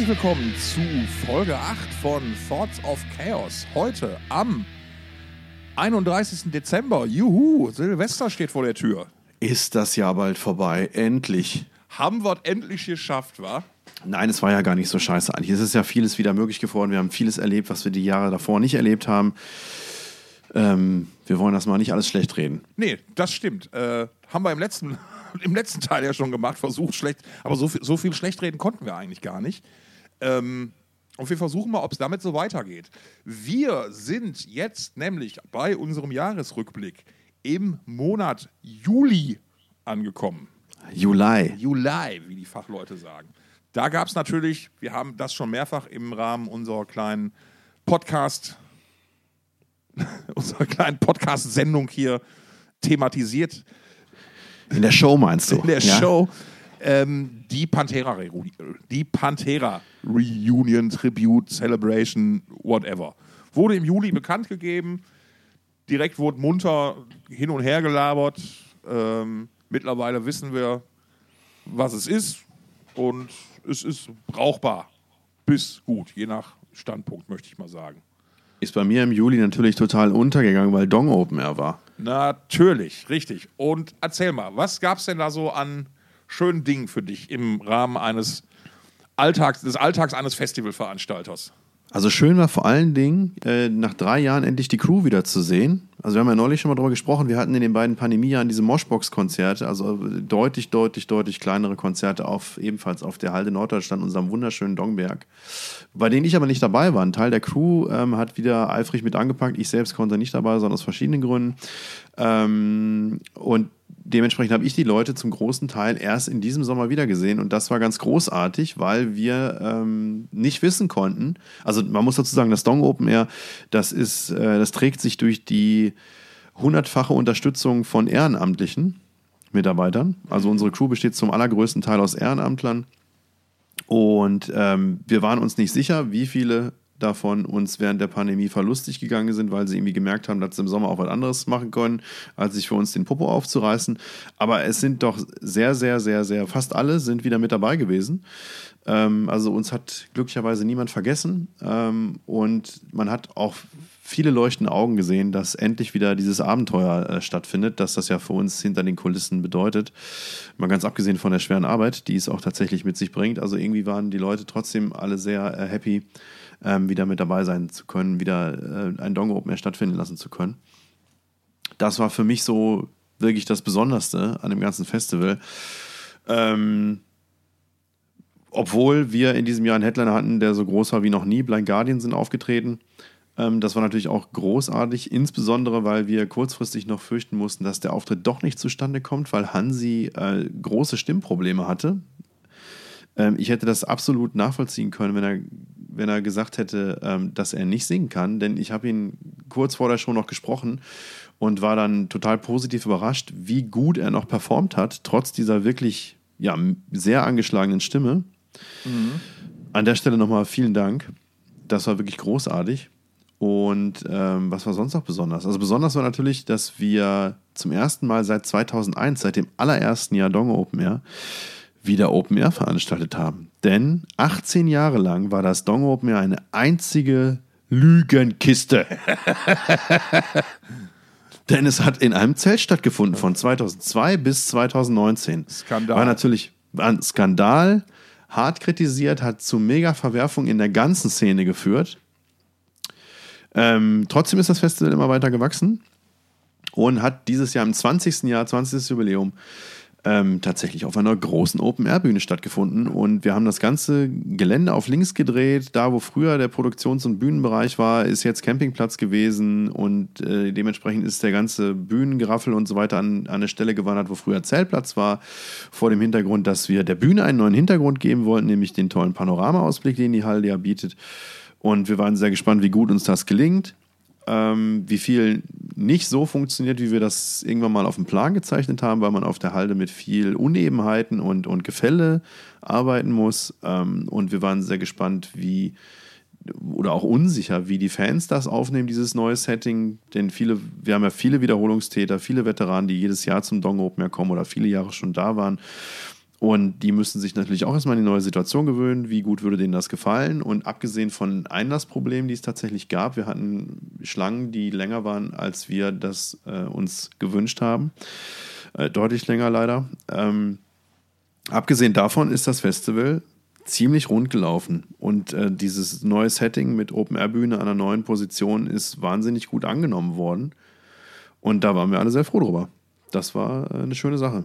Herzlich willkommen zu Folge 8 von Thoughts of Chaos. Heute am 31. Dezember. Juhu, Silvester steht vor der Tür. Ist das Jahr bald vorbei? Endlich. Haben wir es endlich geschafft, wa? Nein, es war ja gar nicht so scheiße eigentlich. Es ist ja vieles wieder möglich geworden. Wir haben vieles erlebt, was wir die Jahre davor nicht erlebt haben. Ähm, wir wollen das mal nicht alles schlecht reden. Nee, das stimmt. Äh, haben wir im letzten, im letzten Teil ja schon gemacht, versucht schlecht. Aber so viel, so viel schlecht reden konnten wir eigentlich gar nicht. Ähm, und wir versuchen mal, ob es damit so weitergeht. Wir sind jetzt nämlich bei unserem Jahresrückblick im Monat Juli angekommen. Juli. Juli, wie die Fachleute sagen. Da gab es natürlich, wir haben das schon mehrfach im Rahmen unserer kleinen Podcast, unserer kleinen Podcast-Sendung hier thematisiert. In der Show meinst du? In der ja? Show. Ähm, die Pantera die Pantera Reunion, Tribute, Celebration, whatever. Wurde im Juli bekannt gegeben. Direkt wurde munter hin und her gelabert. Ähm, mittlerweile wissen wir, was es ist. Und es ist brauchbar bis gut, je nach Standpunkt, möchte ich mal sagen. Ist bei mir im Juli natürlich total untergegangen, weil Dong Open Air war. Natürlich, richtig. Und erzähl mal, was gab es denn da so an schönen Dingen für dich im Rahmen eines Alltags, des Alltags eines Festivalveranstalters? Also schön war vor allen Dingen, äh, nach drei Jahren endlich die Crew wieder zu sehen. Also wir haben ja neulich schon mal darüber gesprochen, wir hatten in den beiden Pandemiejahren diese Moshbox-Konzerte, also deutlich, deutlich, deutlich kleinere Konzerte auf, ebenfalls auf der Halde Norddeutschland, unserem wunderschönen Dongberg. Bei denen ich aber nicht dabei war. Ein Teil der Crew ähm, hat wieder eifrig mit angepackt. Ich selbst konnte nicht dabei sein, aus verschiedenen Gründen. Ähm, und dementsprechend habe ich die Leute zum großen Teil erst in diesem Sommer wiedergesehen und das war ganz großartig, weil wir ähm, nicht wissen konnten. Also man muss dazu sagen, das Dong Open Air, das ist, äh, das trägt sich durch die hundertfache Unterstützung von ehrenamtlichen Mitarbeitern. Also unsere Crew besteht zum allergrößten Teil aus Ehrenamtlern. Und ähm, wir waren uns nicht sicher, wie viele davon uns während der Pandemie verlustig gegangen sind, weil sie irgendwie gemerkt haben, dass sie im Sommer auch was anderes machen können, als sich für uns den Popo aufzureißen. Aber es sind doch sehr, sehr, sehr, sehr, fast alle sind wieder mit dabei gewesen. Ähm, also uns hat glücklicherweise niemand vergessen ähm, und man hat auch viele leuchtende Augen gesehen, dass endlich wieder dieses Abenteuer äh, stattfindet, dass das ja für uns hinter den Kulissen bedeutet. Mal ganz abgesehen von der schweren Arbeit, die es auch tatsächlich mit sich bringt. Also irgendwie waren die Leute trotzdem alle sehr äh, happy, ähm, wieder mit dabei sein zu können, wieder äh, ein Dongo Open Air stattfinden lassen zu können. Das war für mich so wirklich das Besonderste an dem ganzen Festival. Ähm, obwohl wir in diesem Jahr einen Headliner hatten, der so groß war wie noch nie. Blind Guardian sind aufgetreten. Ähm, das war natürlich auch großartig, insbesondere weil wir kurzfristig noch fürchten mussten, dass der Auftritt doch nicht zustande kommt, weil Hansi äh, große Stimmprobleme hatte. Ähm, ich hätte das absolut nachvollziehen können, wenn er wenn er gesagt hätte, ähm, dass er nicht singen kann, denn ich habe ihn kurz vor der Show noch gesprochen und war dann total positiv überrascht, wie gut er noch performt hat, trotz dieser wirklich ja, sehr angeschlagenen Stimme. Mhm. An der Stelle nochmal vielen Dank. Das war wirklich großartig. Und ähm, was war sonst noch besonders? Also besonders war natürlich, dass wir zum ersten Mal seit 2001, seit dem allerersten Jahr Dong Open Air, wieder Open Air veranstaltet haben. Denn 18 Jahre lang war das Dong Open Air eine einzige Lügenkiste. Denn es hat in einem Zelt stattgefunden von 2002 bis 2019. Skandal. War natürlich ein Skandal, hart kritisiert, hat zu Mega-Verwerfung in der ganzen Szene geführt. Ähm, trotzdem ist das Festival immer weiter gewachsen und hat dieses Jahr im 20. Jahr, 20. Jubiläum, ähm, tatsächlich auf einer großen Open-Air-Bühne stattgefunden. Und wir haben das ganze Gelände auf links gedreht. Da, wo früher der Produktions- und Bühnenbereich war, ist jetzt Campingplatz gewesen. Und äh, dementsprechend ist der ganze Bühnengeraffel und so weiter an, an eine Stelle gewandert, wo früher Zeltplatz war. Vor dem Hintergrund, dass wir der Bühne einen neuen Hintergrund geben wollten, nämlich den tollen Panoramaausblick, den die Halle ja bietet. Und wir waren sehr gespannt, wie gut uns das gelingt ähm, wie viel nicht so funktioniert, wie wir das irgendwann mal auf dem Plan gezeichnet haben, weil man auf der Halde mit viel Unebenheiten und, und Gefälle arbeiten muss. Ähm, und wir waren sehr gespannt, wie oder auch unsicher, wie die Fans das aufnehmen, dieses neue Setting. Denn viele, wir haben ja viele Wiederholungstäter, viele Veteranen, die jedes Jahr zum Dong Open kommen oder viele Jahre schon da waren. Und die müssen sich natürlich auch erstmal an die neue Situation gewöhnen. Wie gut würde denen das gefallen? Und abgesehen von Einlassproblemen, die es tatsächlich gab, wir hatten Schlangen, die länger waren, als wir das äh, uns gewünscht haben. Äh, deutlich länger leider. Ähm, abgesehen davon ist das Festival ziemlich rund gelaufen. Und äh, dieses neue Setting mit Open-Air-Bühne an einer neuen Position ist wahnsinnig gut angenommen worden. Und da waren wir alle sehr froh drüber. Das war äh, eine schöne Sache.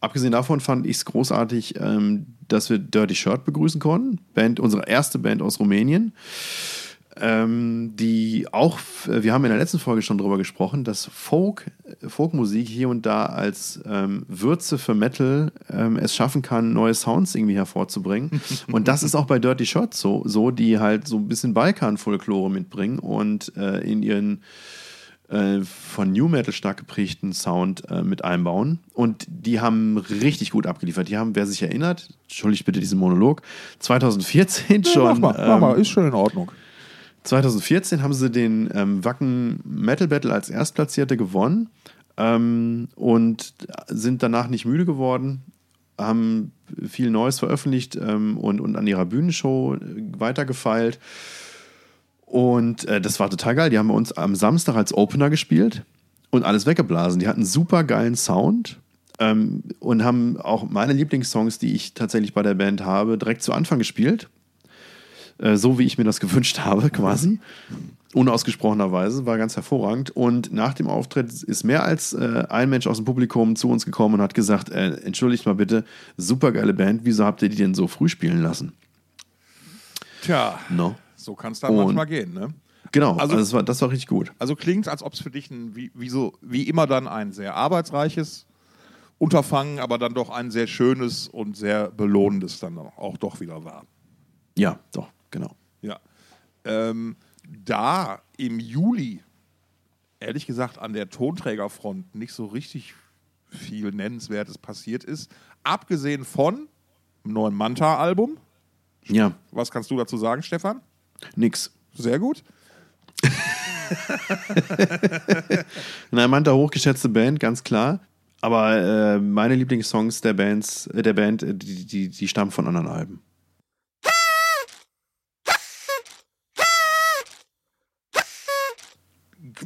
Abgesehen davon fand ich es großartig, ähm, dass wir Dirty Shirt begrüßen konnten. Band, unsere erste Band aus Rumänien. Ähm, die auch, wir haben in der letzten Folge schon darüber gesprochen, dass Folk, Folkmusik hier und da als ähm, Würze für Metal ähm, es schaffen kann, neue Sounds irgendwie hervorzubringen. und das ist auch bei Dirty Shot so, so die halt so ein bisschen Balkan-Folklore mitbringen und äh, in ihren äh, von New Metal stark geprägten Sound äh, mit einbauen. Und die haben richtig gut abgeliefert. Die haben, wer sich erinnert, entschuldigt bitte diesen Monolog, 2014 ja, schon. Mach mal, mach mal, ähm, ist schon in Ordnung. 2014 haben sie den ähm, Wacken Metal Battle als Erstplatzierte gewonnen ähm, und sind danach nicht müde geworden, haben viel Neues veröffentlicht ähm, und, und an ihrer Bühnenshow äh, weitergefeilt. Und äh, das war total geil. Die haben uns am Samstag als Opener gespielt und alles weggeblasen. Die hatten super geilen Sound ähm, und haben auch meine Lieblingssongs, die ich tatsächlich bei der Band habe, direkt zu Anfang gespielt. Äh, so wie ich mir das gewünscht habe, quasi. Unausgesprochenerweise, war ganz hervorragend. Und nach dem Auftritt ist mehr als äh, ein Mensch aus dem Publikum zu uns gekommen und hat gesagt: äh, Entschuldigt mal bitte, super geile Band, wieso habt ihr die denn so früh spielen lassen? Tja. No. So kann es dann und manchmal gehen, ne? Genau, also, also das, war, das war richtig gut. Also klingt, als ob es für dich ein, wie, wie, so, wie immer dann ein sehr arbeitsreiches Unterfangen, aber dann doch ein sehr schönes und sehr belohnendes dann auch doch wieder war. Ja, doch, genau. Ja. Ähm, da im Juli, ehrlich gesagt, an der Tonträgerfront nicht so richtig viel Nennenswertes passiert ist, abgesehen von dem neuen Manta-Album. Ja. Was kannst du dazu sagen, Stefan? Nix. Sehr gut. Eine Manta hochgeschätzte Band, ganz klar. Aber äh, meine Lieblingssongs der, Bands, äh, der Band, äh, die, die, die stammen von anderen Alben.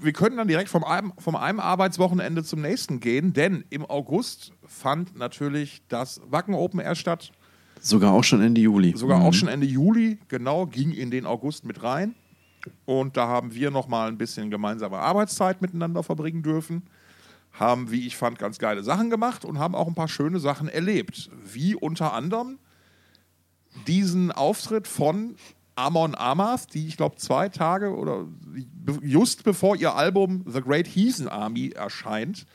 Wir können dann direkt vom einem, vom einem Arbeitswochenende zum nächsten gehen, denn im August fand natürlich das Wacken Open Air statt. Sogar auch schon Ende Juli. Sogar mhm. auch schon Ende Juli, genau, ging in den August mit rein. Und da haben wir nochmal ein bisschen gemeinsame Arbeitszeit miteinander verbringen dürfen. Haben, wie ich fand, ganz geile Sachen gemacht und haben auch ein paar schöne Sachen erlebt. Wie unter anderem diesen Auftritt von Amon Amarth, die ich glaube zwei Tage oder just bevor ihr Album The Great Heathen Army erscheint,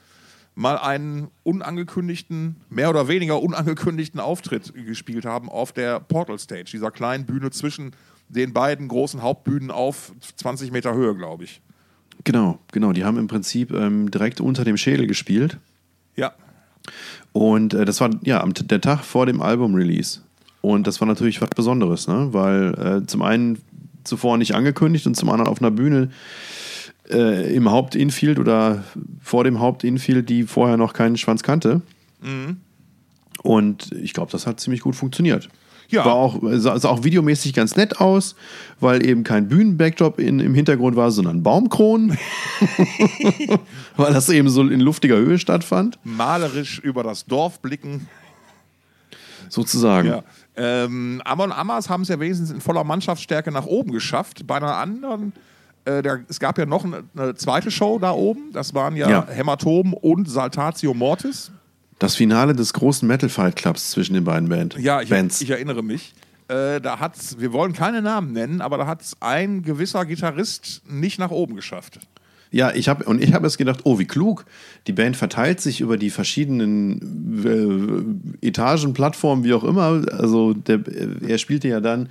mal einen unangekündigten, mehr oder weniger unangekündigten Auftritt gespielt haben auf der Portal Stage, dieser kleinen Bühne zwischen den beiden großen Hauptbühnen auf 20 Meter Höhe, glaube ich. Genau, genau. Die haben im Prinzip ähm, direkt unter dem Schädel gespielt. Ja. Und äh, das war ja der Tag vor dem Album-Release. Und das war natürlich was Besonderes, ne? weil äh, zum einen zuvor nicht angekündigt und zum anderen auf einer Bühne äh, im Hauptinfield oder vor dem Hauptinfield, die vorher noch keinen Schwanz kannte. Mhm. Und ich glaube, das hat ziemlich gut funktioniert. Ja. War auch, sah, sah, auch videomäßig ganz nett aus, weil eben kein Bühnenbackdrop in, im Hintergrund war, sondern Baumkronen. weil das eben so in luftiger Höhe stattfand. Malerisch über das Dorf blicken. Sozusagen. Ja. Ähm, Amon Amas haben es ja wenigstens in voller Mannschaftsstärke nach oben geschafft. Bei einer anderen äh, der, es gab ja noch eine, eine, zweite Show da oben. Das waren ja, ja. Hämatom und Saltatio Mortis. Das Finale des großen Metal Fight Clubs zwischen den beiden Band ja, ich, Bands. ich erinnere mich. Äh, da hat's, wir wollen keine Namen nennen, aber da hat es ein gewisser Gitarrist nicht nach oben geschafft. Ja, ich habe und ich habe es gedacht, oh, wie klug. Die Band verteilt sich über die verschiedenen äh, Etagen, Plattformen, wie auch immer. Also der, er spielte ja dann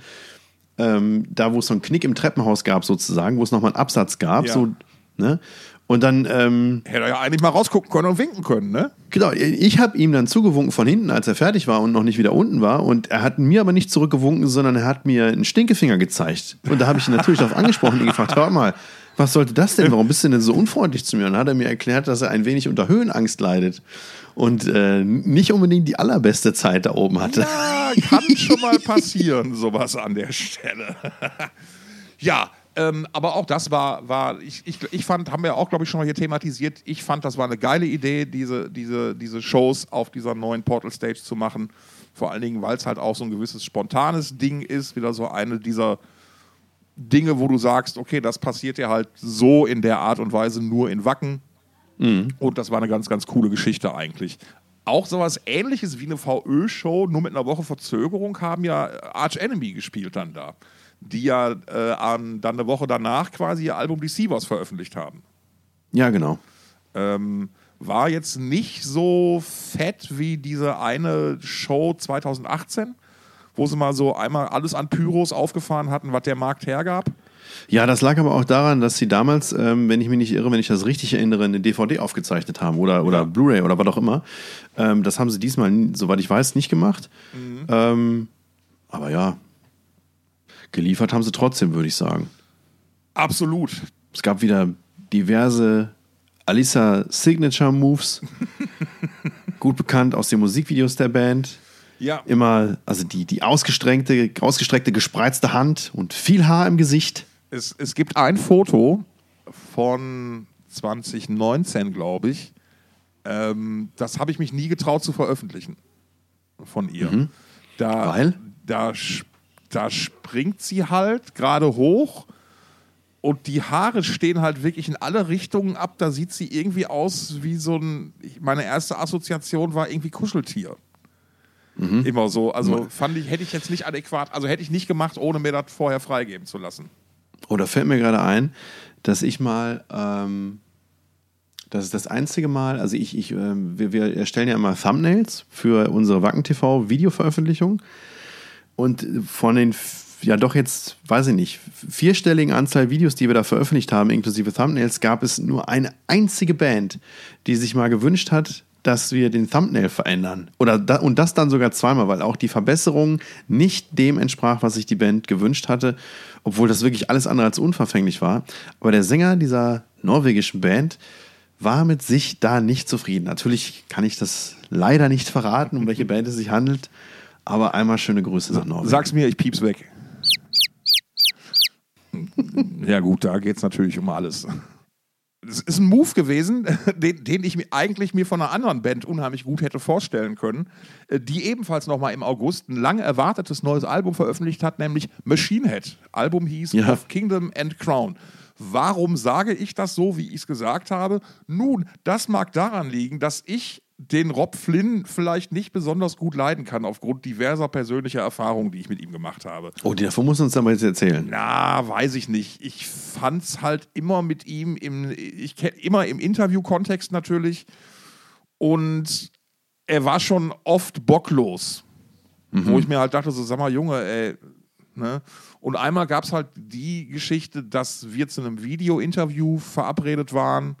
ähm, da wo es so einen Knick im Treppenhaus gab, sozusagen, wo es nochmal einen Absatz gab, ja. so, ne? Und dann. Ähm, Hätte er ja eigentlich mal rausgucken können und winken können, ne? Genau, ich habe ihm dann zugewunken von hinten, als er fertig war und noch nicht wieder unten war. Und er hat mir aber nicht zurückgewunken, sondern er hat mir einen Stinkefinger gezeigt. Und da habe ich ihn natürlich darauf angesprochen und gefragt: Hör mal, Was sollte das denn? Warum bist du denn so unfreundlich zu mir? Und dann hat er mir erklärt, dass er ein wenig unter Höhenangst leidet und äh, nicht unbedingt die allerbeste Zeit da oben hatte. Ja, kann schon mal passieren, sowas an der Stelle. ja, ähm, aber auch das war, war ich, ich, ich fand, haben wir auch, glaube ich, schon mal hier thematisiert, ich fand, das war eine geile Idee, diese, diese, diese Shows auf dieser neuen Portal Stage zu machen. Vor allen Dingen, weil es halt auch so ein gewisses spontanes Ding ist, wieder so eine dieser Dinge, wo du sagst, okay, das passiert ja halt so in der Art und Weise nur in Wacken. Mhm. Und das war eine ganz, ganz coole Geschichte eigentlich. Auch sowas ähnliches wie eine VÖ-Show, nur mit einer Woche Verzögerung, haben ja Arch Enemy gespielt dann da. Die ja äh, an, dann eine Woche danach quasi ihr Album Deceivers veröffentlicht haben. Ja, genau. Ähm, war jetzt nicht so fett wie diese eine Show 2018, wo sie mal so einmal alles an Pyros aufgefahren hatten, was der Markt hergab. Ja, das lag aber auch daran, dass sie damals, ähm, wenn ich mich nicht irre, wenn ich das richtig erinnere, eine DVD aufgezeichnet haben oder, oder ja. Blu-ray oder was auch immer. Ähm, das haben sie diesmal, soweit ich weiß, nicht gemacht. Mhm. Ähm, aber ja, geliefert haben sie trotzdem, würde ich sagen. Absolut. Es gab wieder diverse Alisa Signature Moves. gut bekannt aus den Musikvideos der Band. Ja. Immer, also die, die ausgestreckte, ausgestreckte, gespreizte Hand und viel Haar im Gesicht. Es, es gibt ein Foto von 2019, glaube ich. Ähm, das habe ich mich nie getraut zu veröffentlichen von ihr. Mhm. Da, Weil? Da, da springt sie halt gerade hoch und die Haare stehen halt wirklich in alle Richtungen ab. Da sieht sie irgendwie aus wie so ein. Meine erste Assoziation war irgendwie Kuscheltier. Mhm. Immer so. Also fand ich, hätte ich jetzt nicht adäquat, also hätte ich nicht gemacht, ohne mir das vorher freigeben zu lassen. Oder fällt mir gerade ein, dass ich mal, ähm, das ist das einzige Mal, also ich, ich ähm, wir, wir, erstellen ja immer Thumbnails für unsere Wacken TV Videoveröffentlichung. Und von den ja doch jetzt, weiß ich nicht, vierstelligen Anzahl Videos, die wir da veröffentlicht haben, inklusive Thumbnails, gab es nur eine einzige Band, die sich mal gewünscht hat, dass wir den Thumbnail verändern. Oder da, und das dann sogar zweimal, weil auch die Verbesserung nicht dem entsprach, was sich die Band gewünscht hatte, obwohl das wirklich alles andere als unverfänglich war. Aber der Sänger dieser norwegischen Band war mit sich da nicht zufrieden. Natürlich kann ich das leider nicht verraten, um welche Band es sich handelt, aber einmal schöne Grüße nach Norwegen. Sag's mir, ich piep's weg. Ja, gut, da geht es natürlich um alles. Es ist ein Move gewesen, den, den, ich mir eigentlich mir von einer anderen Band unheimlich gut hätte vorstellen können, äh, die ebenfalls nochmal im August ein lang erwartetes neues Album veröffentlicht hat, nämlich Machine Head. Album hieß ja. Of Kingdom and Crown. Warum sage ich das so, wie ich es gesagt habe? Nun, das mag daran liegen, dass ich den Rob Flynn vielleicht nicht besonders gut leiden kann, aufgrund diverser persönlicher Erfahrungen, die ich mit ihm gemacht habe. Oh, davon muss uns aber jetzt erzählen. Na, weiß ich nicht. Ich fand es halt immer mit ihm im, ich immer im Interview-Kontext natürlich. Und er war schon oft bocklos. Mhm. Wo ich mir halt dachte, so, sag mal, Junge, ey, ne? Und einmal gab es halt die Geschichte, dass wir zu einem Video-Interview verabredet waren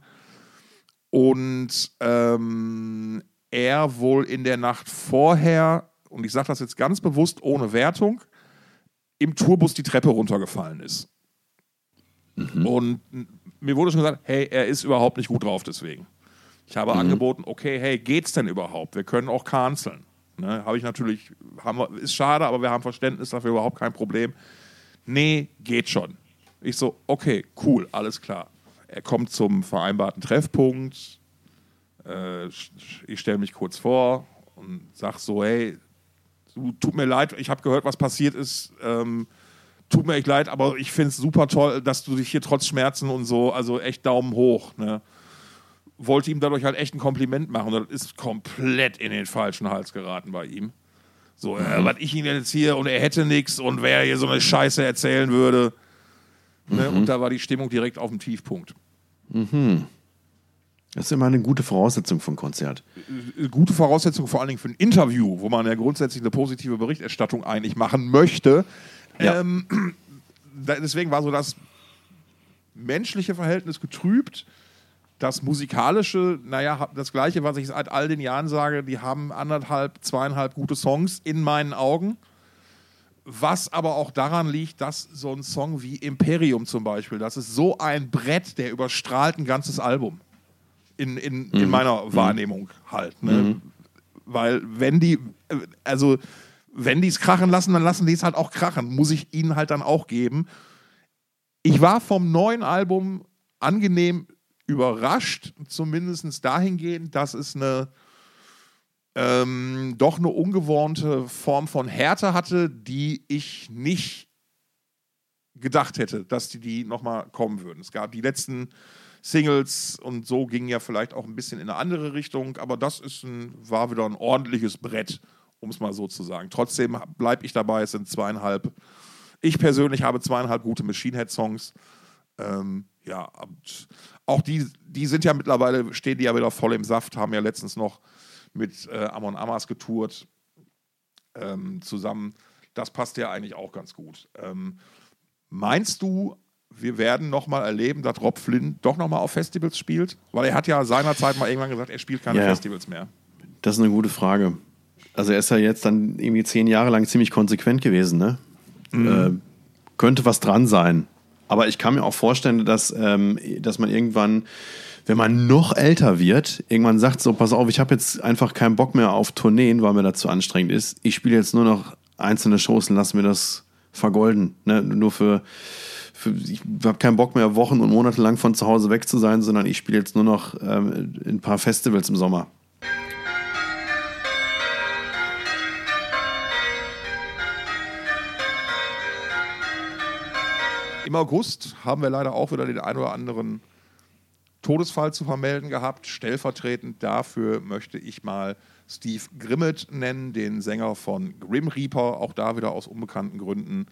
und ähm, er wohl in der Nacht vorher, und ich sage das jetzt ganz bewusst ohne Wertung, im Tourbus die Treppe runtergefallen ist. Mhm. Und mir wurde schon gesagt, hey, er ist überhaupt nicht gut drauf deswegen. Ich habe mhm. angeboten, okay, hey, geht's denn überhaupt? Wir können auch canceln. Ne, habe ich natürlich, haben wir, ist schade, aber wir haben Verständnis dafür, überhaupt kein Problem. Nee, geht schon. Ich so, okay, cool, alles klar er kommt zum vereinbarten Treffpunkt. Äh, ich stelle mich kurz vor und sage so, hey, tut mir leid, ich habe gehört, was passiert ist. Ähm, tut mir echt leid, aber ich finde es super toll, dass du dich hier trotz Schmerzen und so, also echt Daumen hoch. Ne? Wollte ihm dadurch halt echt ein Kompliment machen. Das ist komplett in den falschen Hals geraten bei ihm. So, äh, mhm. was ich ihn jetzt hier und er hätte nichts und wer hier so eine Scheiße erzählen würde. Ne? Mhm. Und da war die Stimmung direkt auf dem Tiefpunkt. Mhm. Das ist immer eine gute Voraussetzung für ein Konzert. Äh, gute Voraussetzung vor allen Dingen für ein Interview, wo man ja grundsätzlich eine positive Berichterstattung eigentlich machen möchte. Ja. Ähm, deswegen war so das menschliche Verhältnis getrübt. Das musikalische, naja, das gleiche, was ich seit all den Jahren sage, die haben anderthalb, zweieinhalb gute Songs in meinen Augen. Was aber auch daran liegt, dass so ein Song wie Imperium zum Beispiel, das ist so ein Brett, der überstrahlt ein ganzes Album. In, in, in meiner Wahrnehmung halt. Ne? Weil wenn die, äh, also wenn die es krachen lassen, dann lassen die es halt auch krachen. Muss ich ihnen halt dann auch geben. Ich war vom neuen Album angenehm überrascht, zumindest dahingehend, dass es eine ähm, doch eine ungewohnte Form von Härte hatte, die ich nicht gedacht hätte, dass die, die nochmal kommen würden. Es gab die letzten Singles und so ging ja vielleicht auch ein bisschen in eine andere Richtung, aber das ist ein, war wieder ein ordentliches Brett, um es mal so zu sagen. Trotzdem bleibe ich dabei, es sind zweieinhalb. Ich persönlich habe zweieinhalb gute Machine Head Songs. Ähm, ja, auch die, die sind ja mittlerweile, stehen die ja wieder voll im Saft, haben ja letztens noch mit äh, Amon Amas getourt ähm, zusammen. Das passt ja eigentlich auch ganz gut. Ähm, meinst du, wir werden nochmal erleben, dass Rob Flynn doch nochmal auf Festivals spielt? Weil er hat ja seinerzeit mal irgendwann gesagt, er spielt keine Ja. Festivals mehr. Das ist eine gute Frage. Also er ist ja jetzt dann irgendwie zehn Jahre lang ziemlich konsequent gewesen, ne? Äh, könnte was dran sein. Aber ich kann mir auch vorstellen, dass, ähm, dass man irgendwann, wenn man noch älter wird, irgendwann sagt so, pass auf, ich habe jetzt einfach keinen Bock mehr auf Tourneen, weil mir das zu anstrengend ist. Ich spiele jetzt nur noch einzelne Shows und lass mir das vergolden. Ne? Nur für, für ich habe keinen Bock mehr, Wochen und Monate lang von zu Hause weg zu sein, sondern ich spiele jetzt nur noch ähm, ein paar Festivals im Sommer. Im August haben wir leider auch wieder den ein oder anderen Todesfall zu vermelden gehabt. Stellvertretend dafür möchte ich mal Steve Grimmett nennen, den Sänger von Grim Reaper, auch da wieder aus unbekannten Gründen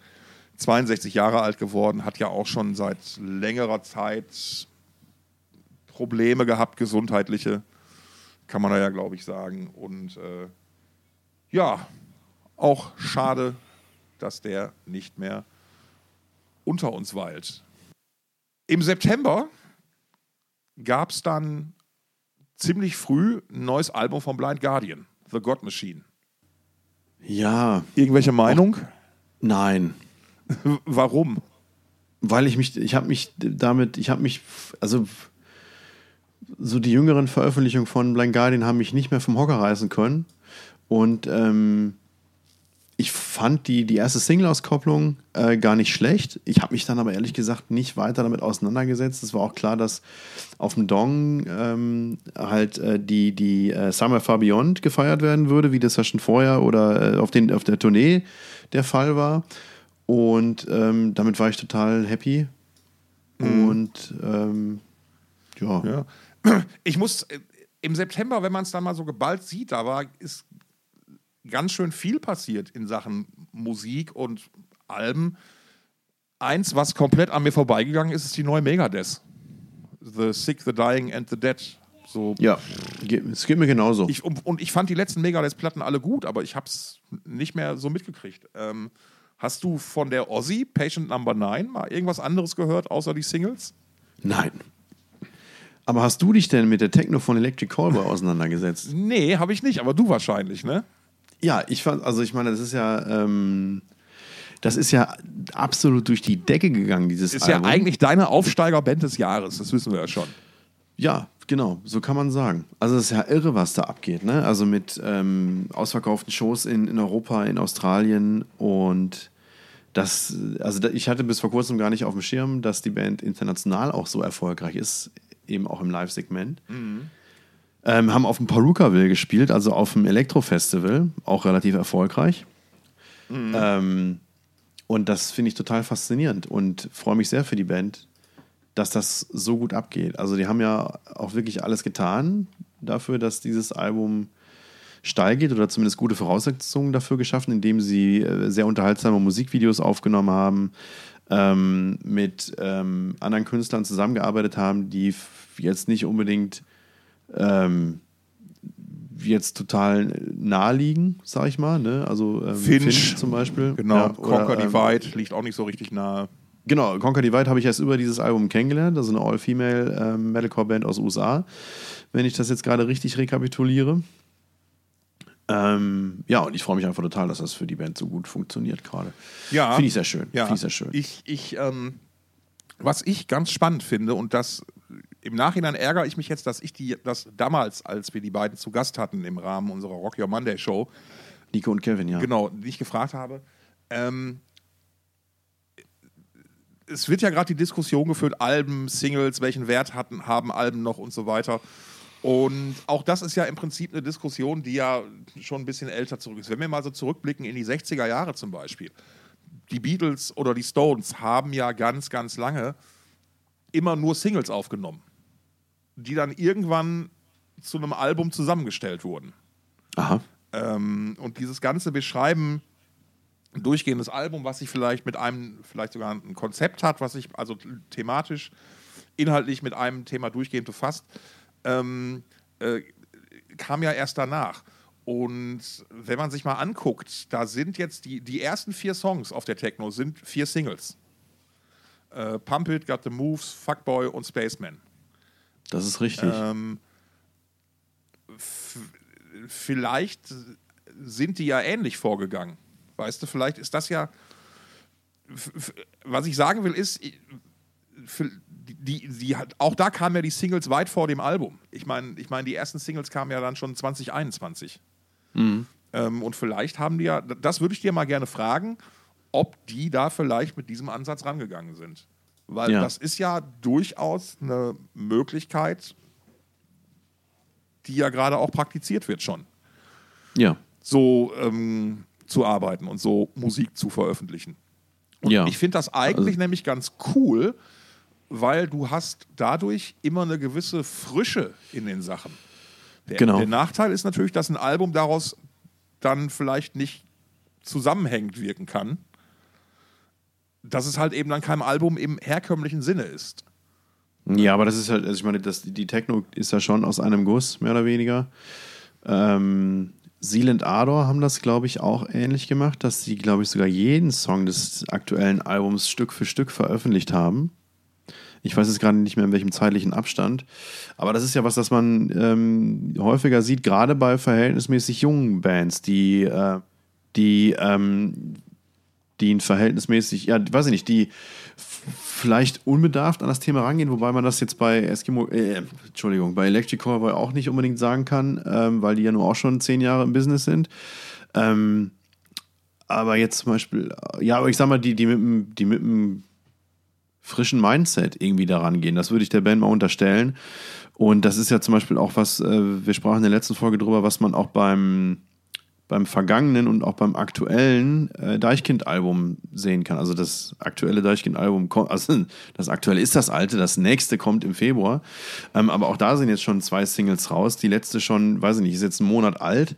62 Jahre alt geworden, hat ja auch schon seit längerer Zeit Probleme gehabt, gesundheitliche, kann man da ja, glaube ich, sagen. Und äh, ja, auch schade, dass der nicht mehr unter uns weilt. Im September gab es dann ziemlich früh ein neues Album von Blind Guardian, The God Machine. Ja, Irgendwelche Meinung? nein. Warum? Weil ich mich, ich habe mich damit, ich habe mich, also so die jüngeren Veröffentlichungen von Blind Guardian haben mich nicht mehr vom Hocker reißen können. Und ähm, ich fand die, die erste Single-Auskopplung äh, gar nicht schlecht. Ich habe mich dann aber ehrlich gesagt nicht weiter damit auseinandergesetzt. Es war auch klar, dass auf dem Dong ähm, halt äh, die, die äh, Summer Far Beyond gefeiert werden würde, wie das ja schon vorher oder äh, auf, den, auf der Tournee der Fall war. Und ähm, damit war ich total happy. Und ähm, ja. Ja. Ich muss äh, im September, wenn man es dann mal so geballt sieht, da war ist ganz schön viel passiert in Sachen Musik und Alben. Eins, was komplett an mir vorbeigegangen ist, ist die neue Megadeth. The Sick, The Dying and The Dead. So, Ja, es geht mir genauso. ich, und, und ich fand die letzten Megadeth-Platten alle gut, aber ich habe es nicht mehr so mitgekriegt. Ähm, hast du von der Ozzy, Patient Number 9, mal irgendwas anderes gehört, außer die Singles? Nein. Aber hast du dich denn mit der Techno von Electric Callboy auseinandergesetzt? Nee, habe ich nicht, aber du wahrscheinlich, ne? Ja, ich fand, also ich meine, das ist ja, ähm, das ist ja absolut durch die Decke gegangen, dieses Ist ja Album. eigentlich deine Aufsteigerband des Jahres, das wissen wir ja schon. Ja, genau, so kann man sagen. Also es ist ja irre, was da abgeht, ne? Also mit ähm, ausverkauften Shows in, in Europa, in Australien und das, also da, ich hatte bis vor kurzem gar nicht auf dem Schirm, dass die Band international auch so erfolgreich ist, eben auch im Live-Segment. Ähm, haben auf dem Perukaville gespielt, also auf dem Elektro-Festival, auch relativ erfolgreich. Ähm, und das finde ich total faszinierend und freue mich sehr für die Band, dass das so gut abgeht. Also die haben ja auch wirklich alles getan dafür, dass dieses Album steil geht oder zumindest gute Voraussetzungen dafür geschaffen, indem sie äh, sehr unterhaltsame Musikvideos aufgenommen haben, ähm, mit ähm, anderen Künstlern zusammengearbeitet haben, die jetzt nicht unbedingt ähm, jetzt total nahe liegen, sag ich mal. Ne? Also ähm, Finch. zum Beispiel. Genau, Ja, Conquer ähm, Divide liegt auch nicht so richtig nahe. Genau, Conquer Divide habe ich erst über dieses Album kennengelernt. Das ist eine All-Female ähm, Metalcore-Band aus USA, wenn ich das jetzt gerade richtig rekapituliere. Ähm, ja, und ich freue mich einfach total, dass das für die Band so gut funktioniert gerade. Ja. Finde ich sehr schön. Ja, Finde ich sehr schön. Ich, ich, ähm, was ich ganz spannend finde und das im Nachhinein ärgere ich mich jetzt, dass ich die, das damals, als wir die beiden zu Gast hatten im Rahmen unserer Rock Your Monday Show, Nico und Kevin, ja. genau, nicht gefragt habe. Ähm, es wird ja gerade die Diskussion geführt, Alben, Singles, welchen Wert hatten, haben Alben noch und so weiter. Und auch das ist ja im Prinzip eine Diskussion, die ja schon ein bisschen älter zurück ist. Wenn wir mal so zurückblicken in die 60er Jahre zum Beispiel, die Beatles oder die Stones haben ja ganz, ganz lange immer nur Singles aufgenommen, die dann irgendwann zu einem Album zusammengestellt wurden. Aha. Ähm, und dieses ganze Beschreiben, ein durchgehendes Album, was sich vielleicht mit einem, vielleicht sogar ein Konzept hat, was sich also thematisch, inhaltlich mit einem Thema durchgehend befasst, ähm, äh, kam ja erst danach. Und wenn man sich mal anguckt, da sind jetzt die, die ersten vier Songs auf der Techno sind vier Singles. Äh, Pump It, Got the Moves, Fuckboy und Spaceman. Das ist richtig. Ähm, vielleicht sind die ja ähnlich vorgegangen. Weißt du, vielleicht ist das ja. Was ich sagen will, ist, die, die, hat, auch da kamen ja die Singles weit vor dem Album. Ich meine, ich mein, die ersten Singles kamen ja dann schon 2021. Ähm, und vielleicht haben die ja, das würde ich dir mal gerne fragen, ob die da vielleicht mit diesem Ansatz rangegangen sind. Weil Ja. das ist ja durchaus eine Möglichkeit, die ja gerade auch praktiziert wird schon, ja. so ähm, zu arbeiten und so Musik zu veröffentlichen. Und Ja. ich finde das eigentlich nämlich ganz cool, weil du hast dadurch immer eine gewisse Frische in den Sachen. Der, Genau. der Nachteil ist natürlich, dass ein Album daraus dann vielleicht nicht zusammenhängend wirken kann. Dass es halt eben dann kein Album im herkömmlichen Sinne ist. Ja, aber das ist halt, also ich meine, das, die Techno ist ja schon aus einem Guss, mehr oder weniger. Ähm, Seal and Ardor haben das, glaube ich, auch ähnlich gemacht, dass sie, glaube ich, sogar jeden Song des aktuellen Albums Stück für Stück veröffentlicht haben. Ich weiß jetzt gerade nicht mehr in welchem zeitlichen Abstand. Aber das ist ja was, das man ähm, häufiger sieht, gerade bei verhältnismäßig jungen Bands, die, äh, die, ähm, die ein verhältnismäßig, ja, weiß ich nicht, die vielleicht unbedarft an das Thema rangehen, wobei man das jetzt bei Eskimo, äh, Entschuldigung, bei Electric Callboy auch nicht unbedingt sagen kann, ähm, weil die ja nur auch schon zehn Jahre im Business sind. Ähm, aber jetzt zum Beispiel, äh, ja, aber ich sag mal, die, die mit dem, die mit dem frischen Mindset irgendwie daran gehen. Das würde ich der Band mal unterstellen. Und das ist ja zum Beispiel auch was, äh, wir sprachen in der letzten Folge drüber, was man auch beim, beim vergangenen und auch beim aktuellen äh, Deichkind-Album sehen kann. Also das aktuelle Deichkind-Album kommt, also das aktuelle ist das alte, das nächste kommt im Februar. Ähm, aber auch da sind jetzt schon zwei Singles raus. Die letzte schon, weiß ich nicht, ist jetzt einen Monat alt.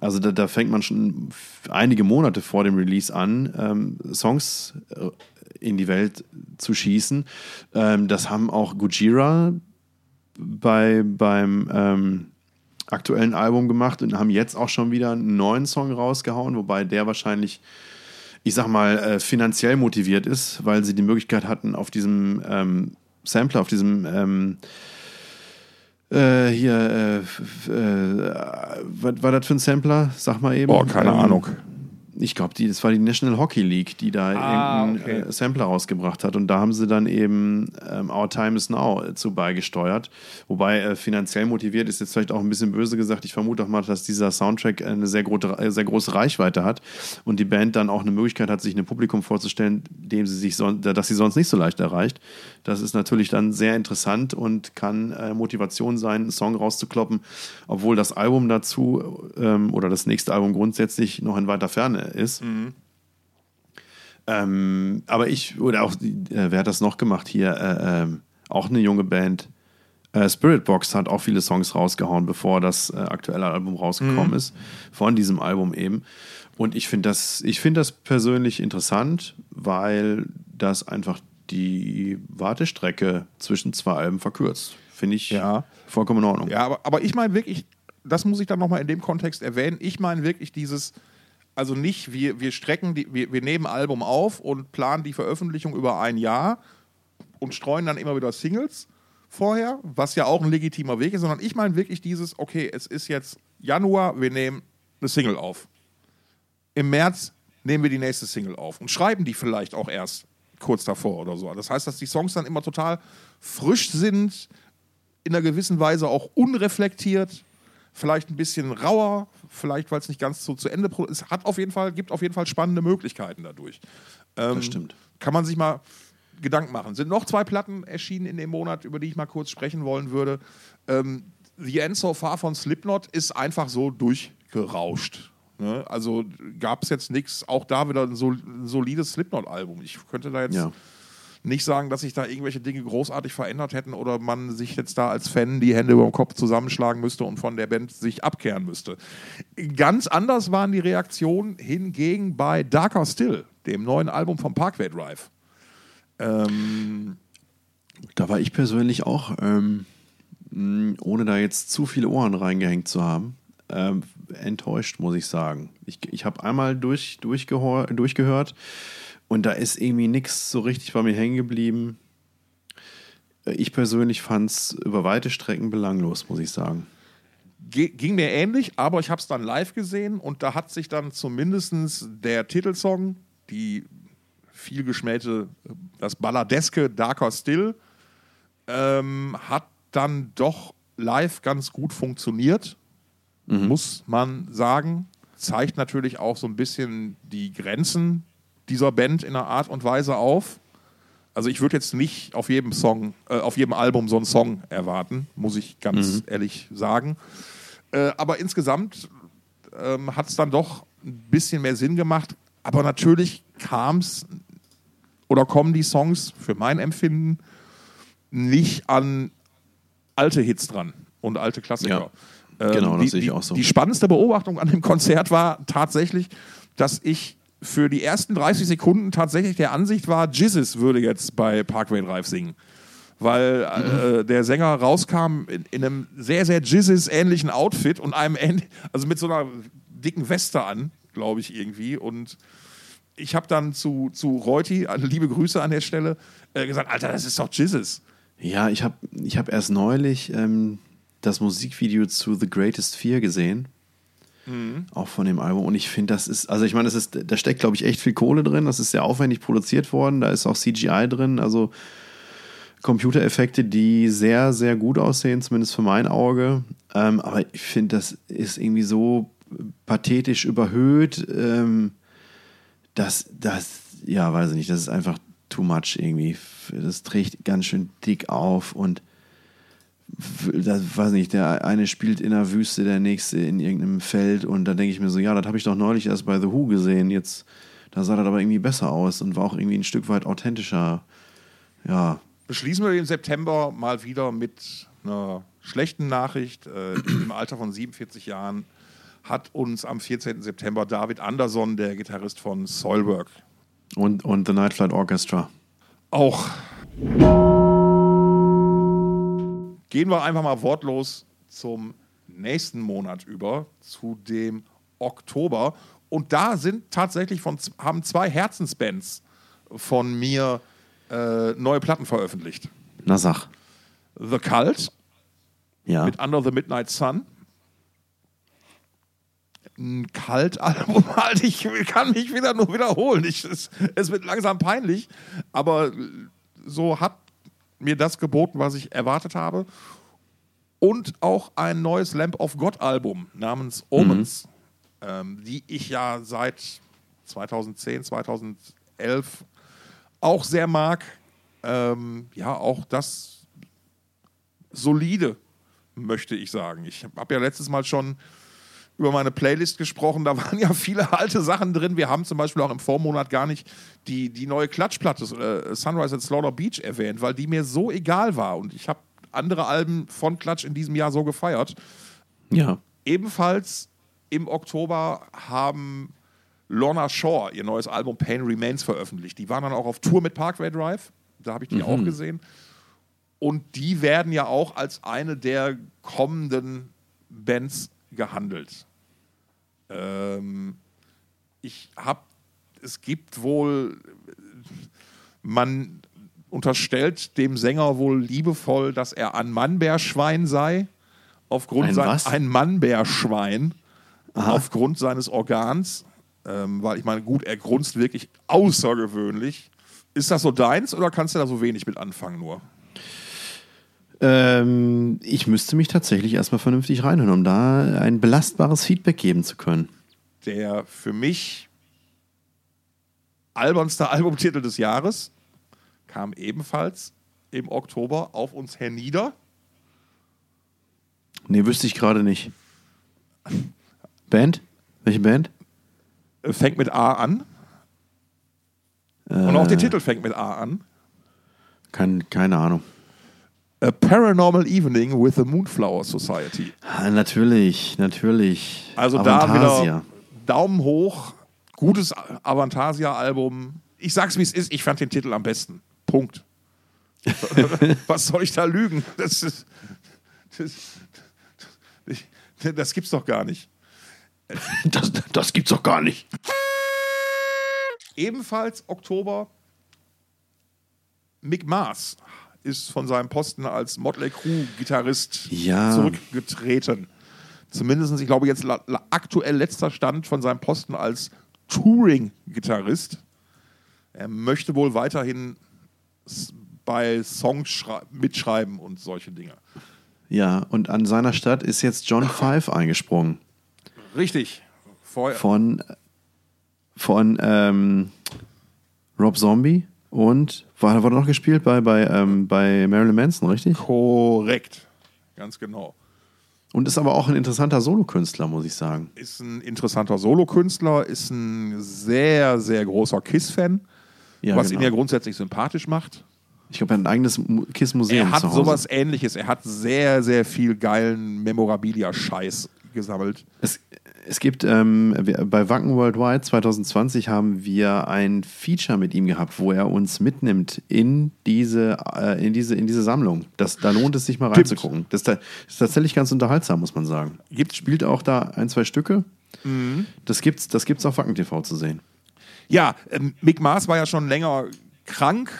Also da, da fängt man schon einige Monate vor dem Release an, ähm, Songs äh, in die Welt zu schießen. Ähm, das haben auch Gujira bei, beim ähm, aktuellen Album gemacht und haben jetzt auch schon wieder einen neuen Song rausgehauen, wobei der wahrscheinlich, ich sag mal, äh, finanziell motiviert ist, weil sie die Möglichkeit hatten, auf diesem ähm, Sampler, auf diesem ähm, äh, hier, äh, äh, was war das für ein Sampler? Sag mal eben. Boah, keine Ähm, Ahnung. Ich glaube, das war die National Hockey League, die da Ah, irgendeinen okay. äh, Sampler rausgebracht hat. Und da haben sie dann eben ähm, Our Time is Now äh, zu beigesteuert. Wobei äh, finanziell motiviert ist jetzt vielleicht auch ein bisschen böse gesagt. Ich vermute auch mal, dass dieser Soundtrack eine sehr, große, äh, sehr große Reichweite hat und die Band dann auch eine Möglichkeit hat, sich ein Publikum vorzustellen, dem sie sich son das sie sonst nicht so leicht erreicht. Das ist natürlich dann sehr interessant und kann äh, Motivation sein, einen Song rauszukloppen, obwohl das Album dazu ähm, oder das nächste Album grundsätzlich noch in weiter Ferne ist. Ähm, aber ich, oder auch, äh, wer hat das noch gemacht hier? Äh, ähm, auch eine junge Band. Äh, Spirit Box hat auch viele Songs rausgehauen, bevor das äh, aktuelle Album rausgekommen ist. Von diesem Album eben. Und ich finde das, ich finde das persönlich interessant, weil das einfach die Wartestrecke zwischen zwei Alben verkürzt. Finde ich Ja. vollkommen in Ordnung. Ja, aber, aber ich meine wirklich, das muss ich dann nochmal in dem Kontext erwähnen, ich meine wirklich dieses, also nicht, wir, wir strecken, die, wir, wir nehmen Album auf und planen die Veröffentlichung über ein Jahr und streuen dann immer wieder Singles vorher, was ja auch ein legitimer Weg ist, sondern ich meine wirklich dieses, okay, es ist jetzt Januar, wir nehmen eine Single auf. Im März nehmen wir die nächste Single auf und schreiben die vielleicht auch erst kurz davor oder so. Das heißt, dass die Songs dann immer total frisch sind, in einer gewissen Weise auch unreflektiert, vielleicht ein bisschen rauer, vielleicht weil es nicht ganz so zu Ende es hat auf jeden Fall gibt auf jeden Fall spannende Möglichkeiten dadurch. Ähm, das stimmt. Kann man sich mal Gedanken machen. Sind noch zwei Platten erschienen in dem Monat, über die ich mal kurz sprechen wollen würde. Ähm, The End So Far von Slipknot ist einfach so durchgerauscht. Ne? Also gab es jetzt nichts, auch da wieder ein, sol ein solides Slipknot-Album. Ich könnte da jetzt ja. Nicht sagen, dass sich da irgendwelche Dinge großartig verändert hätten oder man sich jetzt da als Fan die Hände über den Kopf zusammenschlagen müsste und von der Band sich abkehren müsste. Ganz anders waren die Reaktionen hingegen bei Darker Still, dem neuen Album von Parkway Drive. Ähm, da war ich persönlich auch, ähm, ohne da jetzt zu viele Ohren reingehängt zu haben, ähm, enttäuscht, muss ich sagen. Ich, ich habe einmal durch, durchgehört und da ist irgendwie nichts so richtig bei mir hängen geblieben. Ich persönlich fand es über weite Strecken belanglos, muss ich sagen. Ging mir ähnlich, aber ich habe es dann live gesehen und da hat sich dann zumindest der Titelsong, die viel geschmähte, das balladeske Darker Still, ähm, hat dann doch live ganz gut funktioniert mhm. muss man sagen. Zeigt natürlich auch so ein bisschen die Grenzen dieser Band in einer Art und Weise auf. Also ich würde jetzt nicht auf jedem Song, äh, auf jedem Album so einen Song erwarten, muss ich ganz mhm. ehrlich sagen. Äh, aber insgesamt ähm, hat es dann doch ein bisschen mehr Sinn gemacht. Aber natürlich kam es oder kommen die Songs für mein Empfinden nicht an alte Hits dran und alte Klassiker. Ja. Ähm, genau, das die, sehe ich auch so. Die spannendste Beobachtung an dem Konzert war tatsächlich, dass ich für die ersten 30 Sekunden tatsächlich der Ansicht war, Jizzes würde jetzt bei Parkway Drive singen. Weil äh, mhm. der Sänger rauskam in, in einem sehr, sehr Jizzes-ähnlichen Outfit und einem, also mit so einer dicken Weste an, glaube ich, irgendwie. Und ich habe dann zu, zu Reuti, liebe Grüße an der Stelle, äh, gesagt: Alter, das ist doch Jizzes. Ja, ich habe ich hab erst neulich ähm, das Musikvideo zu The Greatest Fear gesehen. Mhm. Auch von dem Album. Und ich finde, das ist, also ich meine, da steckt, glaube ich, echt viel Kohle drin. Das ist sehr aufwendig produziert worden. Da ist auch CGI drin, also Computereffekte, die sehr, sehr gut aussehen, zumindest für mein Auge. Ähm, aber ich finde, das ist irgendwie so pathetisch überhöht, ähm, dass das, ja, weiß ich nicht, das ist einfach too much irgendwie. Das trägt ganz schön dick auf und das weiß nicht, der eine spielt in der Wüste, der nächste in irgendeinem Feld und da denke ich mir so, ja, das habe ich doch neulich erst bei The Who gesehen. Jetzt, da sah das aber irgendwie besser aus und war auch irgendwie ein Stück weit authentischer. Ja. Beschließen wir den September mal wieder mit einer schlechten Nachricht. Äh, Im Alter von 47 Jahren hat uns am 14. September David Anderson, der Gitarrist von Soilwork. Und, und The Night Flight Orchestra. Auch Gehen wir einfach mal wortlos zum nächsten Monat über, zu dem Oktober. Und da sind tatsächlich von, haben zwei Herzensbands von mir äh, neue Platten veröffentlicht. Na sag. The Cult ja. mit Under the Midnight Sun. Ein Kaltalbum halt, ich kann mich wieder nur wiederholen. Ich, es, es wird langsam peinlich, aber so hat mir das geboten, was ich erwartet habe. Und auch ein neues Lamp of God Album namens Omens, mhm. ähm, die ich ja seit 2010, 2011 auch sehr mag. Ähm, ja, auch das solide, möchte ich sagen. Ich habe ja letztes Mal schon über meine Playlist gesprochen. Da waren ja viele alte Sachen drin. Wir haben zum Beispiel auch im Vormonat gar nicht die, die neue Klatschplatte äh, Sunrise at Slaughter Beach erwähnt, weil die mir so egal war. Und ich habe andere Alben von Klatsch in diesem Jahr so gefeiert. Ja. Ebenfalls im Oktober haben Lorna Shore ihr neues Album Pain Remains veröffentlicht. Die waren dann auch auf Tour mit Parkway Drive. Da habe ich die mhm. auch gesehen. Und die werden ja auch als eine der kommenden Bands gehandelt. Ähm, ich habe, es gibt wohl, man unterstellt dem Sänger wohl liebevoll, dass er ein Mannbärschwein sei. Aufgrund ein sein, ein Mannbärschwein. aufgrund seines Organs. Ähm, weil ich meine, gut, er grunzt wirklich außergewöhnlich. Ist das so deins oder kannst du da so wenig mit anfangen nur? Ähm, ich müsste mich tatsächlich erstmal vernünftig reinhören, um da ein belastbares Feedback geben zu können. Der für mich albernste Albumtitel des Jahres kam ebenfalls im Oktober auf uns hernieder. Nee, wüsste ich gerade nicht. Band? Welche Band? Äh, Fängt mit A an. Und auch der Titel fängt mit A an. Kein, keine Ahnung. A Paranormal Evening with the Moonflower Society. Ah, natürlich, natürlich. Also da Avantasia. wieder Daumen hoch, gutes Avantasia-Album. Ich sag's wie es ist, ich fand den Titel am besten. Punkt. Was soll ich da lügen? Das ist. Das, ich, das gibt's doch gar nicht. Das, das gibt's doch gar nicht. Ebenfalls Oktober. Mick Mars ist von seinem Posten als Motley Crue-Gitarrist Ja. zurückgetreten. Zumindest, ich glaube, jetzt aktuell letzter Stand von seinem Posten als Touring-Gitarrist. Er möchte wohl weiterhin bei Songs schrei- mitschreiben und solche Dinge. Ja, und an seiner Stadt ist jetzt John Five eingesprungen. Richtig. Vorher, Von, von ähm, Rob Zombie und war, wurde noch gespielt bei, bei, ähm, bei Marilyn Manson, richtig? korrekt. Ganz genau. Und ist aber auch ein interessanter Solokünstler, muss ich sagen. Ist ein interessanter Solokünstler, ist ein sehr, sehr großer Kiss-Fan, Ja, was genau. ihn ja grundsätzlich sympathisch macht. Ich glaube, er hat ein eigenes Mu- KISS-Museum Er hat sowas ähnliches. Er hat sehr, sehr viel geilen Memorabilia-Scheiß gesammelt. Es, es gibt ähm, bei Wacken Worldwide 2020 haben wir ein Feature mit ihm gehabt, wo er uns mitnimmt in diese, äh, in diese, in diese Sammlung. Das, da lohnt es sich mal reinzugucken. Das, ist ta- ist tatsächlich ganz unterhaltsam, muss man sagen. Gibt- Spielt auch da ein, zwei Stücke. Mhm. Das gibt's, das gibt's auf Wacken TV zu sehen. Ja, ähm, Mick Mars war ja schon länger krank.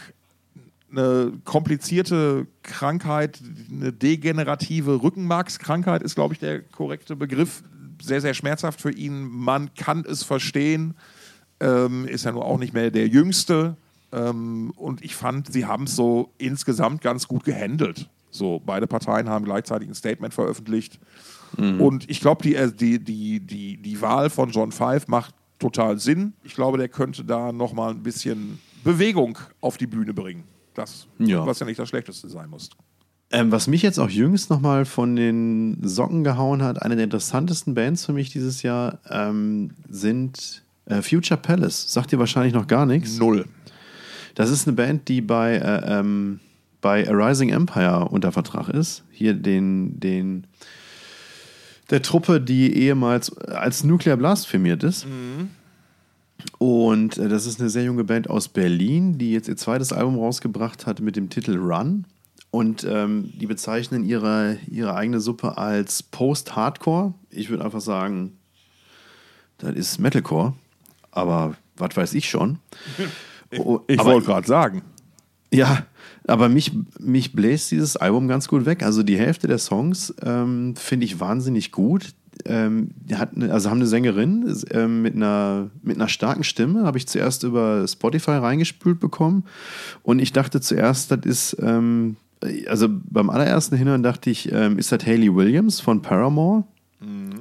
Eine komplizierte Krankheit, eine degenerative Rückenmarkskrankheit ist, glaube ich, der korrekte Begriff. Sehr, sehr schmerzhaft für ihn. Man kann es verstehen. Ähm, ist ja nur auch nicht mehr der Jüngste. Ähm, und ich fand, sie haben es so insgesamt ganz gut gehandelt. So, beide Parteien haben gleichzeitig ein Statement veröffentlicht. Und ich glaube, die, äh, die, die, die, die Wahl von John Five macht total Sinn. Ich glaube, der könnte da nochmal ein bisschen Bewegung auf die Bühne bringen. Das, Ja. was ja nicht das Schlechteste sein muss. Ähm, was mich jetzt auch jüngst nochmal von den Socken gehauen hat, eine der interessantesten Bands für mich dieses Jahr ähm, sind äh, Future Palace. Sagt ihr wahrscheinlich noch gar nichts. Null. Das ist eine Band, die bei, äh, ähm, bei A Rising Empire unter Vertrag ist. Hier den, den der Truppe, die ehemals als Nuclear Blast firmiert ist. Und äh, das ist eine sehr junge Band aus Berlin, die jetzt ihr zweites Album rausgebracht hat mit dem Titel Run. Und ähm, die bezeichnen ihre, ihre eigene Suppe als Post-Hardcore. Ich würde einfach sagen, das ist Metalcore. Aber was weiß ich schon. Oh, Ich wollte gerade sagen. ja, aber mich, mich bläst dieses Album ganz gut weg. Also die Hälfte der Songs ähm, finde ich wahnsinnig gut. Ähm, hat eine, also haben eine Sängerin ähm, mit, einer, mit einer starken Stimme, habe ich zuerst über Spotify reingespült bekommen. Und ich dachte zuerst, das ist, ähm, also beim allerersten Hinhören dachte ich, ähm, ist das Hayley Williams von Paramore?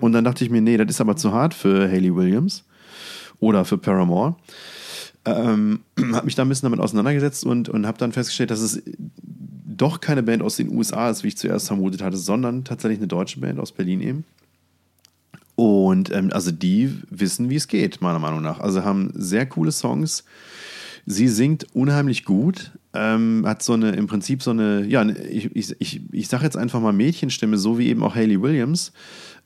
Und dann dachte ich mir, nee, das ist aber zu hart für Hayley Williams oder für Paramore ähm, habe mich da ein bisschen damit auseinandergesetzt und, und habe dann festgestellt, dass es doch keine Band aus den USA ist, wie ich zuerst vermutet hatte, sondern tatsächlich eine deutsche Band aus Berlin eben. Und ähm, also die wissen, wie es geht, meiner Meinung nach. Also haben sehr coole Songs. Sie singt unheimlich gut, ähm, hat so eine, im Prinzip so eine, ja, ne, ich, ich, ich, ich sage jetzt einfach mal Mädchenstimme, so wie eben auch Hayley Williams.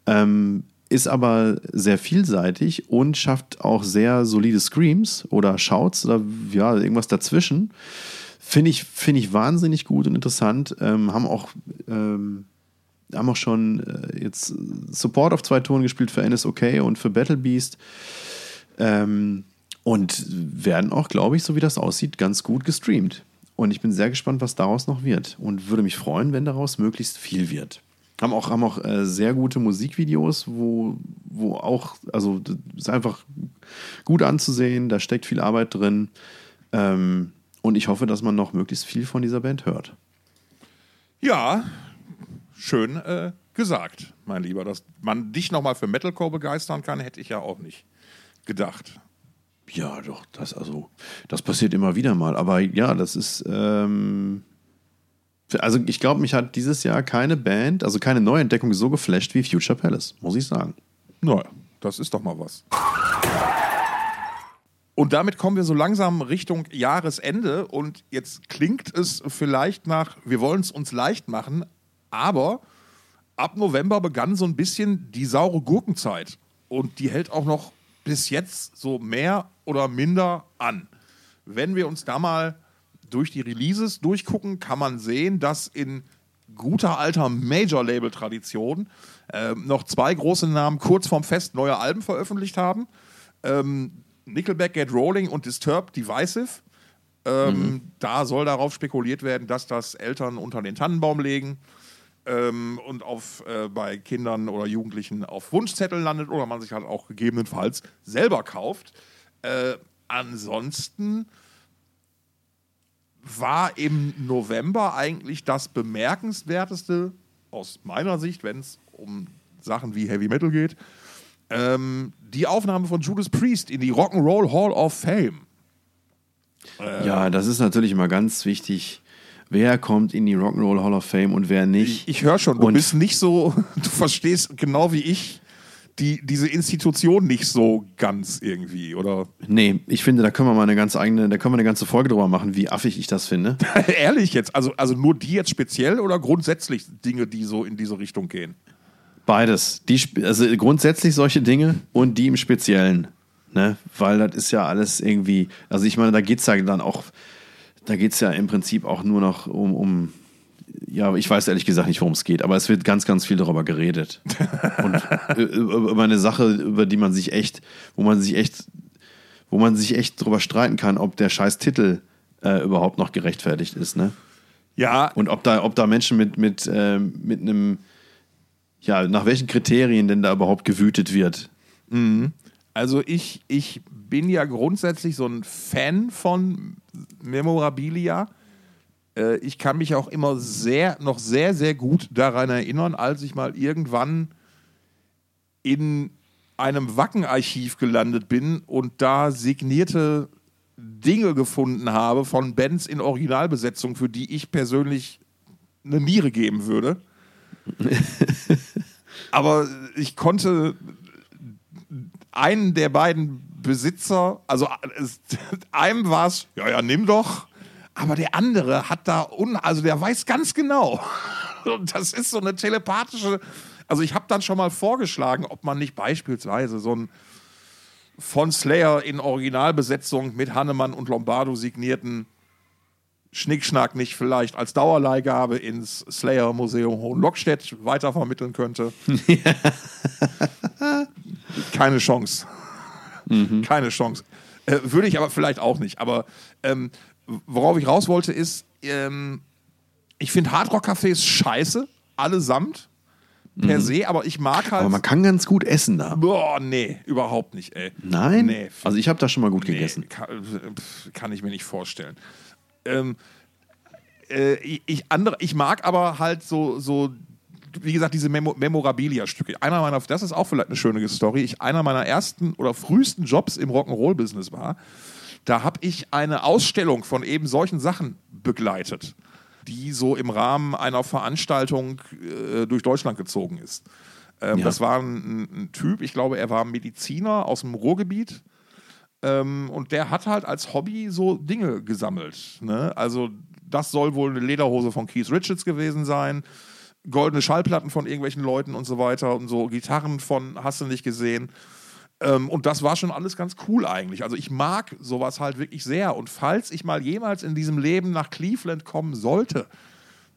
Ähm, ist aber sehr vielseitig und schafft auch sehr solide Screams oder Shouts oder ja, irgendwas dazwischen. Finde ich, finde ich wahnsinnig gut und interessant. Ähm, haben auch, ähm, haben auch schon äh, jetzt Support auf zwei Tonen gespielt für NSOK und für Battle Beast. Ähm, und werden auch, glaube ich, so wie das aussieht, ganz gut gestreamt. Und ich bin sehr gespannt, was daraus noch wird. Und würde mich freuen, wenn daraus möglichst viel wird. Haben auch, haben auch äh, sehr gute Musikvideos, wo, wo auch, also ist einfach gut anzusehen, da steckt viel Arbeit drin. Ähm, und ich hoffe, dass man noch möglichst viel von dieser Band hört. Ja, schön äh, gesagt, mein Lieber. Dass man dich nochmal für Metalcore begeistern kann, hätte ich ja auch nicht gedacht. Ja, doch, das also, das passiert immer wieder mal. Aber ja, das ist, ähm, also ich glaube, mich hat dieses Jahr keine Band, also keine Neuentdeckung so geflasht wie Future Palace, muss ich sagen. Naja, das ist doch mal was. Und damit kommen wir so langsam Richtung Jahresende und jetzt klingt es vielleicht nach, wir wollen es uns leicht machen, aber ab November begann so ein bisschen die saure Gurkenzeit und die hält auch noch bis jetzt so mehr oder minder an. Wenn wir uns da mal durch die Releases durchgucken, kann man sehen, dass in guter alter Major-Label-Tradition äh, noch zwei große Namen kurz vorm Fest neue Alben veröffentlicht haben. Ähm, Nickelback, Get Rolling und Disturbed Divisive. Ähm, mhm. Da soll darauf spekuliert werden, dass das Eltern unter den Tannenbaum legen ähm, und auf, äh, bei Kindern oder Jugendlichen auf Wunschzetteln landet oder man sich halt auch gegebenenfalls selber kauft. Äh, ansonsten war im November eigentlich das bemerkenswerteste aus meiner Sicht, wenn es um Sachen wie Heavy Metal geht, ähm, die Aufnahme von Judas Priest in die Rock'n'Roll Hall of Fame. Äh, ja, das ist natürlich immer ganz wichtig. Wer kommt in die Rock'n'Roll Hall of Fame und wer nicht? Ich, ich höre schon, du und bist nicht so, du verstehst genau wie ich die, diese Institution nicht so ganz irgendwie, oder? Nee, ich finde, da können wir mal eine ganz eigene, da können wir eine ganze Folge drüber machen, wie affig ich das finde. Ehrlich jetzt, also, also nur die jetzt speziell oder grundsätzlich Dinge, die so in diese Richtung gehen? Beides. Die, also grundsätzlich solche Dinge und die im Speziellen. Ne? Weil das ist ja alles irgendwie, also ich meine, da geht es ja dann auch, da geht es ja im Prinzip auch nur noch um, um, ja, ich weiß ehrlich gesagt nicht, worum es geht, aber es wird ganz, ganz viel darüber geredet. und über eine Sache, über die man sich echt, wo man sich echt, wo man sich echt drüber streiten kann, ob der scheiß Titel äh, überhaupt noch gerechtfertigt ist, ne? Ja. Und ob da, ob da Menschen mit, mit, äh, mit einem ja, nach welchen Kriterien denn da überhaupt gewütet wird. Mhm. Also ich, ich bin ja grundsätzlich so ein Fan von Memorabilia. Äh, ich kann mich auch immer sehr, noch sehr, sehr gut daran erinnern, als ich mal irgendwann in einem Wackenarchiv gelandet bin und da signierte Dinge gefunden habe von Bands in Originalbesetzung, für die ich persönlich eine Niere geben würde. Aber ich konnte einen der beiden Besitzer, also einem war es, ja, ja, nimm doch. Aber der andere hat da, un, also der weiß ganz genau. Und das ist so eine telepathische. Also ich habe dann schon mal vorgeschlagen, ob man nicht beispielsweise so ein von Slayer in Originalbesetzung mit Hannemann und Lombardo signierten Schnickschnack nicht vielleicht als Dauerleihgabe ins Slayer Museum Hohenlockstedt weitervermitteln könnte. Keine Chance. Mhm. Keine Chance. Äh, würde ich aber vielleicht auch nicht. Aber ähm, worauf ich raus wollte, ist, ähm, ich finde Hardrock-Cafés scheiße, allesamt. Per mhm. se, aber ich mag halt. Aber man kann ganz gut essen da. Boah, nee, überhaupt nicht, ey. Nein? Nee. Also ich habe da schon mal gut nee, gegessen. Kann, kann ich mir nicht vorstellen. Ähm, äh, ich, andere, ich mag aber halt so, so wie gesagt, diese Memo Memorabilia-Stücke. Einer meiner, das ist auch vielleicht eine schöne Story. Ich, einer meiner ersten oder frühesten Jobs im Rock'n'Roll-Business war, da habe ich eine Ausstellung von eben solchen Sachen begleitet, die so im Rahmen einer Veranstaltung äh, durch Deutschland gezogen ist. Ähm, ja. Das war ein, ein, Typ, ich glaube, er war Mediziner aus dem Ruhrgebiet ähm, und der hat halt als Hobby so Dinge gesammelt. Ne? Also, das soll wohl eine Lederhose von Keith Richards gewesen sein. Goldene Schallplatten von irgendwelchen Leuten und so weiter und so Gitarren von hast du nicht gesehen. Ähm, und das war schon alles ganz cool eigentlich. Also ich mag sowas halt wirklich sehr. Und falls ich mal jemals in diesem Leben nach Cleveland kommen sollte,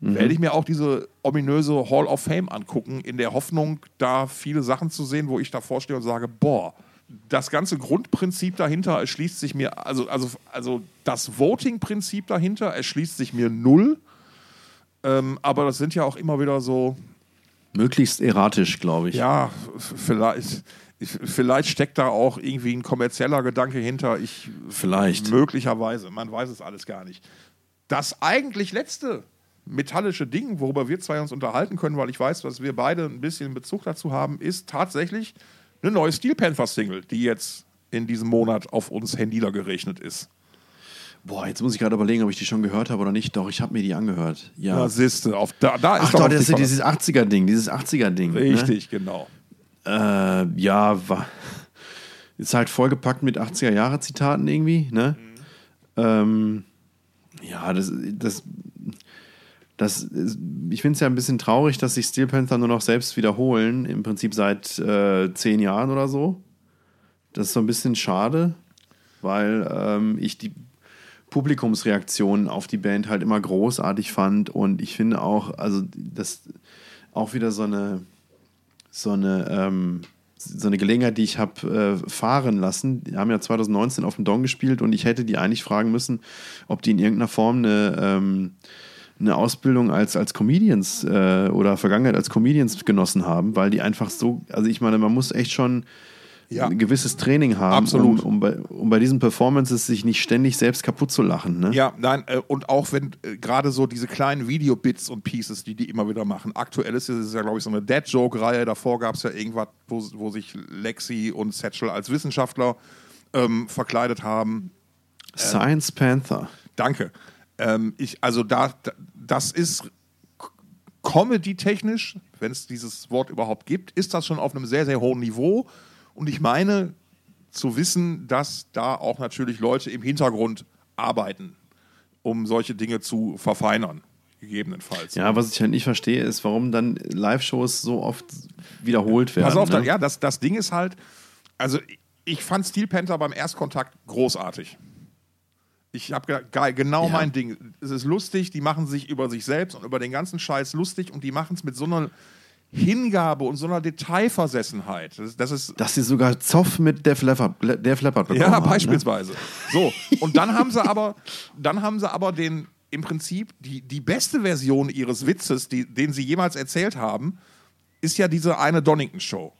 mhm. werde ich mir auch diese ominöse Hall of Fame angucken, in der Hoffnung, da viele Sachen zu sehen, wo ich davor stehe und sage, boah, das ganze Grundprinzip dahinter erschließt sich mir, also, also, also das Voting-Prinzip dahinter erschließt sich mir null. Ähm, aber das sind ja auch immer wieder so. Möglichst erratisch, glaube ich. Ja, vielleicht. Vielleicht steckt da auch irgendwie ein kommerzieller Gedanke hinter. Ich Vielleicht. möglicherweise, man weiß es alles gar nicht. Das eigentlich letzte metallische Ding, worüber wir zwei uns unterhalten können, weil ich weiß, dass wir beide ein bisschen Bezug dazu haben, ist tatsächlich eine neue Steel Panther Single, die jetzt in diesem Monat auf uns Händler gerechnet ist. Boah, jetzt muss ich gerade überlegen, ob ich die schon gehört habe oder nicht. Doch, ich habe mir die angehört. Ja. Da siehste, auf da, da ist Ach doch doch, das ist ja dieses 80er-Ding, dieses 80er-Ding. Ne? Richtig, genau. Äh, ja, war, ist halt vollgepackt mit 80er-Jahre-Zitaten irgendwie, ne? Ähm, ja, das, das, das ist, ich finde es ja ein bisschen traurig, dass sich Steel Panther nur noch selbst wiederholen, im Prinzip seit äh, zehn Jahren oder so. Das ist so ein bisschen schade, weil ähm, ich die Publikumsreaktionen auf die Band halt immer großartig fand und ich finde auch, also das auch wieder so eine so eine, ähm, so eine Gelegenheit, die ich habe äh, fahren lassen. Die haben ja 2019 auf dem Dong gespielt und ich hätte die eigentlich fragen müssen, ob die in irgendeiner Form eine, ähm, eine Ausbildung als, als Comedians äh, oder Vergangenheit als Comedians genossen haben, weil die einfach so, also ich meine, man muss echt schon Ja. ein gewisses Training haben, Absolut. Um, um, bei, um bei diesen Performances sich nicht ständig selbst kaputt zu lachen. Ne? Ja, nein, äh, und auch wenn äh, gerade so diese kleinen Video-Bits und Pieces, die die immer wieder machen. Aktuell ist es ja, glaube ich, so eine Dead-Joke-Reihe. Davor gab es ja irgendwas, wo, wo sich Lexi und Satchel als Wissenschaftler ähm, verkleidet haben. Science Panther. Danke. Ähm, ich, also da, da, das ist Comedy-technisch, wenn es dieses Wort überhaupt gibt, ist das schon auf einem sehr, sehr hohen Niveau. Und ich meine zu wissen, dass da auch natürlich Leute im Hintergrund arbeiten, um solche Dinge zu verfeinern, gegebenenfalls. Ja, was ich halt nicht verstehe, ist, warum dann Live-Shows so oft wiederholt werden. Pass auf, ne? da, ja, das, das Ding ist halt, also ich fand Steel Panther beim Erstkontakt großartig. Ich habe gedacht, geil, genau Ja. mein Ding. Es ist lustig, die machen sich über sich selbst und über den ganzen Scheiß lustig und die machen es mit so einer Hingabe und so einer Detailversessenheit. Das, das ist Dass sie sogar Zoff mit Def Leppard, Def Leppard bekommen ja, haben. Ne? beispielsweise. So, und dann haben sie aber, dann haben sie aber den, im Prinzip die, die beste Version ihres Witzes, die, den sie jemals erzählt haben, ist ja diese eine Donington-Show.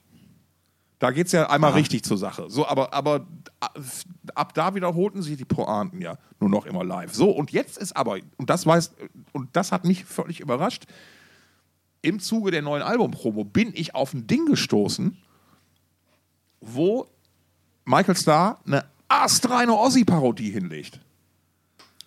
Da geht es ja einmal richtig zur Sache. So, aber, aber ab da wiederholten sich die Pointen ja nur noch immer live. So, und jetzt ist aber, und das weiß, und das hat mich völlig überrascht, im Zuge der neuen Albumpromo bin ich auf ein Ding gestoßen, wo Michael Starr eine astreine Ozzy-Parodie hinlegt.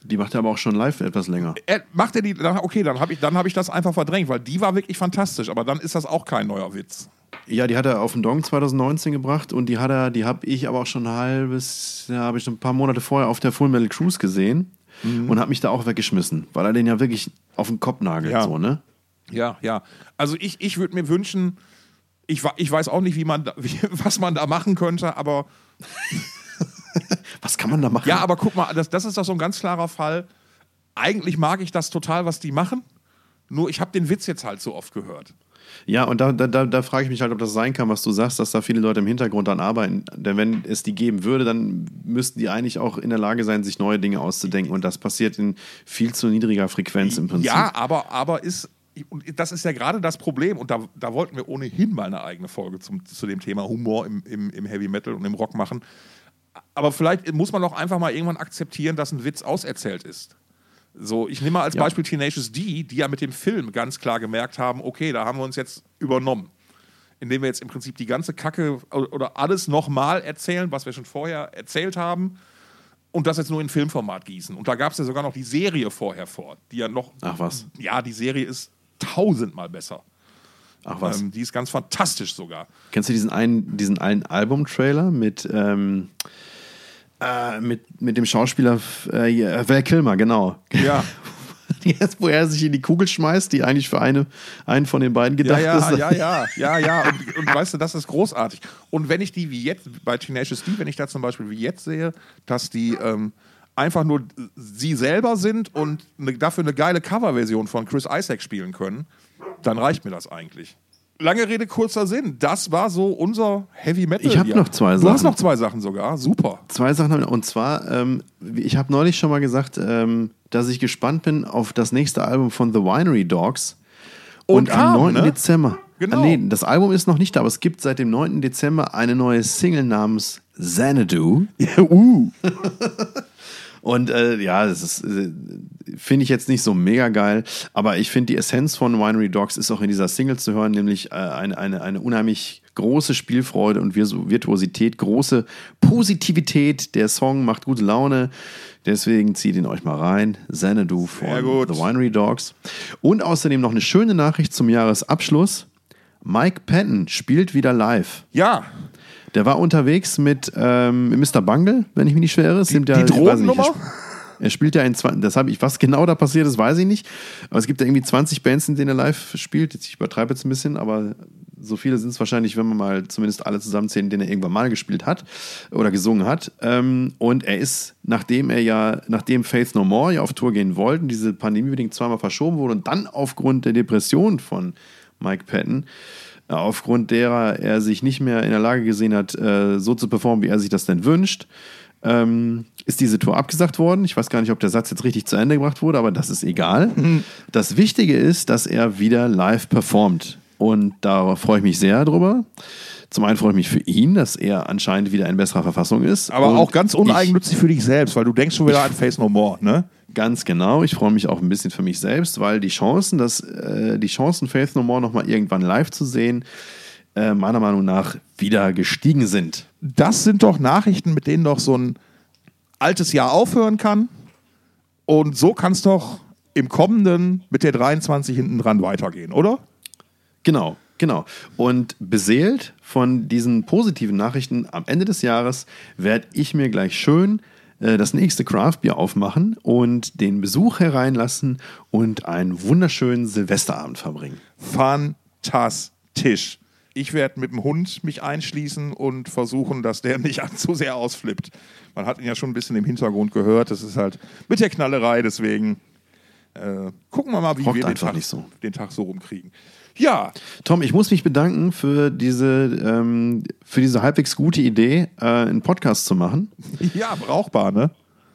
Die macht er aber auch schon live etwas länger. Er, macht er die, dann, okay, dann habe ich, dann hab ich das einfach verdrängt, weil die war wirklich fantastisch, aber dann ist das auch kein neuer Witz. Ja, die hat er auf den Dong 2019 gebracht und die hat er, die habe ich aber auch schon ein halbes, ja, habe ich schon ein paar Monate vorher auf der Full Metal Cruise gesehen Mhm. und habe mich da auch weggeschmissen, weil er den ja wirklich auf den Kopf nagelt, Ja. so, ne? Ja, ja. Also ich, ich würde mir wünschen, ich, ich weiß auch nicht, wie man da, wie, was man da machen könnte, aber Was kann man da machen? ja, aber guck mal, das, das ist doch so ein ganz klarer Fall. Eigentlich mag ich das total, was die machen. Nur ich habe den Witz jetzt halt so oft gehört. Ja, und da, da, da, frage ich mich halt, ob das sein kann, was du sagst, dass da viele Leute im Hintergrund dran arbeiten. Denn wenn es die geben würde, dann müssten die eigentlich auch in der Lage sein, sich neue Dinge auszudenken. Und das passiert in viel zu niedriger Frequenz im Prinzip. Ja, aber, aber ist, und das ist ja gerade das Problem, und da, da wollten wir ohnehin mal eine eigene Folge zum, zu dem Thema Humor im, im, im Heavy Metal und im Rock machen. Aber vielleicht muss man doch einfach mal irgendwann akzeptieren, dass ein Witz auserzählt ist. So, ich nehme mal als Ja. Beispiel Tenacious D, die ja mit dem Film ganz klar gemerkt haben, okay, da haben wir uns jetzt übernommen. Indem wir jetzt im Prinzip die ganze Kacke oder alles nochmal erzählen, was wir schon vorher erzählt haben, und das jetzt nur in Filmformat gießen. Und da gab es ja sogar noch die Serie vorher vor, die ja noch. Ach was. Ja, die Serie ist tausendmal besser. Ach was. Ähm, die ist ganz fantastisch sogar. Kennst du diesen einen, diesen einen Album-Trailer mit, ähm, äh, mit, mit dem Schauspieler äh, ja, Val Kilmer, genau. Ja. Jetzt, wo er sich in die Kugel schmeißt, die eigentlich für eine, einen von den beiden Ja, gedacht ja, ist. ja, ja, ja, ja. Und, und weißt du, das ist großartig. Und wenn ich die wie jetzt, bei Tenacious D, wenn ich da zum Beispiel wie jetzt sehe, dass die ähm, einfach nur sie selber sind und ne, dafür eine geile Coverversion von Chris Isaac spielen können, dann reicht mir das eigentlich. Lange Rede, kurzer Sinn. Das war so unser Heavy Metal. Ich hab Jahr. noch zwei Du hast Sachen. noch zwei Sachen sogar. Super. Zwei Sachen. Und zwar, ähm, ich habe neulich schon mal gesagt, ähm, dass ich gespannt bin auf das nächste Album von The Winery Dogs. Und Und, kam, am 9. ne? Dezember. Genau. Ah, Nee, das Album ist noch nicht da, aber es gibt seit dem 9. Dezember eine neue Single namens Xanadu. uh. Und äh, ja, das ist, äh, finde ich jetzt nicht so mega geil, aber ich finde die Essenz von Winery Dogs ist auch in dieser Single zu hören, nämlich äh, eine, eine, eine unheimlich große Spielfreude und Virtuosität, große Positivität. Der Song macht gute Laune. Deswegen zieht ihn euch mal rein. Xanadu von. The Winery Dogs. Und außerdem noch eine schöne Nachricht zum Jahresabschluss. Mike Patton spielt wieder live. Ja, Der war unterwegs mit ähm, Mr. Bungle, wenn ich mich nicht schwere. Die weiß nicht, Drogennummer? Er, sp- spielt ja in 20, das habe ich, was genau da passiert ist, weiß ich nicht. Aber es gibt ja irgendwie 20 Bands, in denen er live spielt. Jetzt, ich übertreibe jetzt ein bisschen, aber so viele sind es wahrscheinlich, wenn man mal zumindest alle zusammenzählen, in denen er irgendwann mal gespielt hat oder gesungen hat. Ähm, und er ist, nachdem er ja, nachdem Faith No More ja auf Tour gehen wollten, diese Pandemie bedingt zweimal verschoben wurde und dann aufgrund der Depression von Mike Patton aufgrund derer er sich nicht mehr in der Lage gesehen hat, äh, so zu performen, wie er sich das denn wünscht, ähm, ist diese Tour abgesagt worden. Ich weiß gar nicht, ob der Satz jetzt richtig zu Ende gebracht wurde, aber das ist egal. Das Wichtige ist, dass er wieder live performt. Und da freue ich mich sehr drüber. Zum einen freue ich mich für ihn, dass er anscheinend wieder in besserer Verfassung ist. aber Und auch ganz ich- uneigennützig für dich selbst, weil du denkst schon wieder an Face No More, ne? Ganz genau. Ich freue mich auch ein bisschen für mich selbst, weil die Chancen, dass äh, die Chancen Faith No More noch mal irgendwann live zu sehen, äh, meiner Meinung nach wieder gestiegen sind. Das sind doch Nachrichten, mit denen doch so ein altes Jahr aufhören kann. Und so kann es doch im kommenden mit der 23 hinten dran weitergehen, oder? Genau, genau. Und beseelt von diesen positiven Nachrichten am Ende des Jahres werde ich mir gleich schön äh, das nächste Craftbier aufmachen und den Besuch hereinlassen und einen wunderschönen Silvesterabend verbringen. Fantastisch. Ich werde mit dem Hund mich einschließen und versuchen, dass der nicht zu sehr ausflippt. Man hat ihn ja schon ein bisschen im Hintergrund gehört. Das ist halt mit der Knallerei, deswegen äh, gucken wir mal, wie Rockt wir den Tag, so. den Tag so rumkriegen. Ja, Tom, ich muss mich bedanken für diese, ähm, für diese halbwegs gute Idee, äh, einen Podcast zu machen. ja, brauchbar, ne?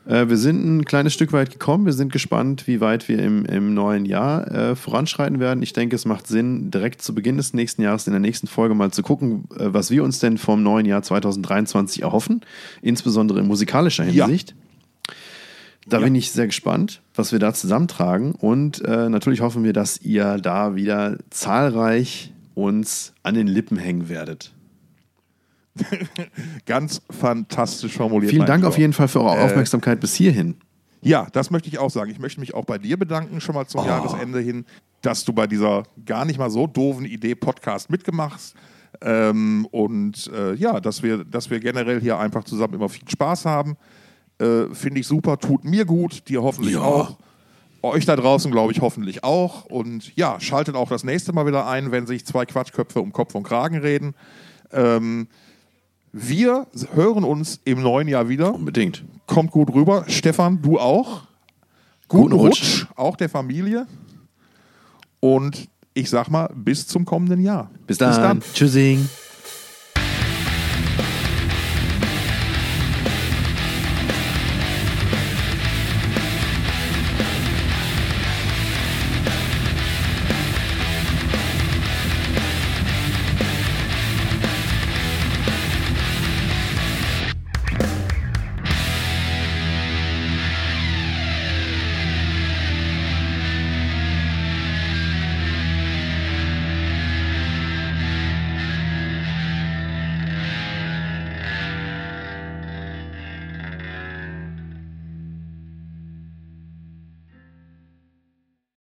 Äh, wir sind ein kleines Stück weit gekommen. Wir sind gespannt, wie weit wir im, im neuen Jahr äh, voranschreiten werden. Ich denke, es macht Sinn, direkt zu Beginn des nächsten Jahres in der nächsten Folge mal zu gucken, äh, was wir uns denn vom neuen Jahr 2023 erhoffen, insbesondere in musikalischer Ja. Da Ja. bin ich sehr gespannt, was wir da zusammentragen. Und äh, natürlich hoffen wir, dass ihr da wieder zahlreich uns an den Lippen hängen werdet. Ganz fantastisch formuliert. Vielen Dank auf jeden Fall für eure Aufmerksamkeit bis hierhin. Ja, das möchte ich auch sagen. Ich möchte mich auch bei dir bedanken, schon mal zum Oh. Jahresende hin, dass du bei dieser gar nicht mal so doofen Idee Podcast mitgemachst. Ähm, und äh, ja, dass wir, dass wir generell hier einfach zusammen immer viel Spaß haben. Äh, Finde ich super, tut mir gut, dir hoffentlich Ja. auch. Euch da draußen, glaube ich, hoffentlich auch. Und ja, schaltet auch das nächste Mal wieder ein, wenn sich zwei Quatschköpfe um Kopf und Kragen reden. Ähm, wir hören uns im neuen Jahr wieder Unbedingt. kommt gut rüber. Stefan, du auch. Guten Guten Rutsch. Rutsch, auch der Familie. Und ich sag mal, bis zum kommenden Jahr. Bis dann. Tschüssing.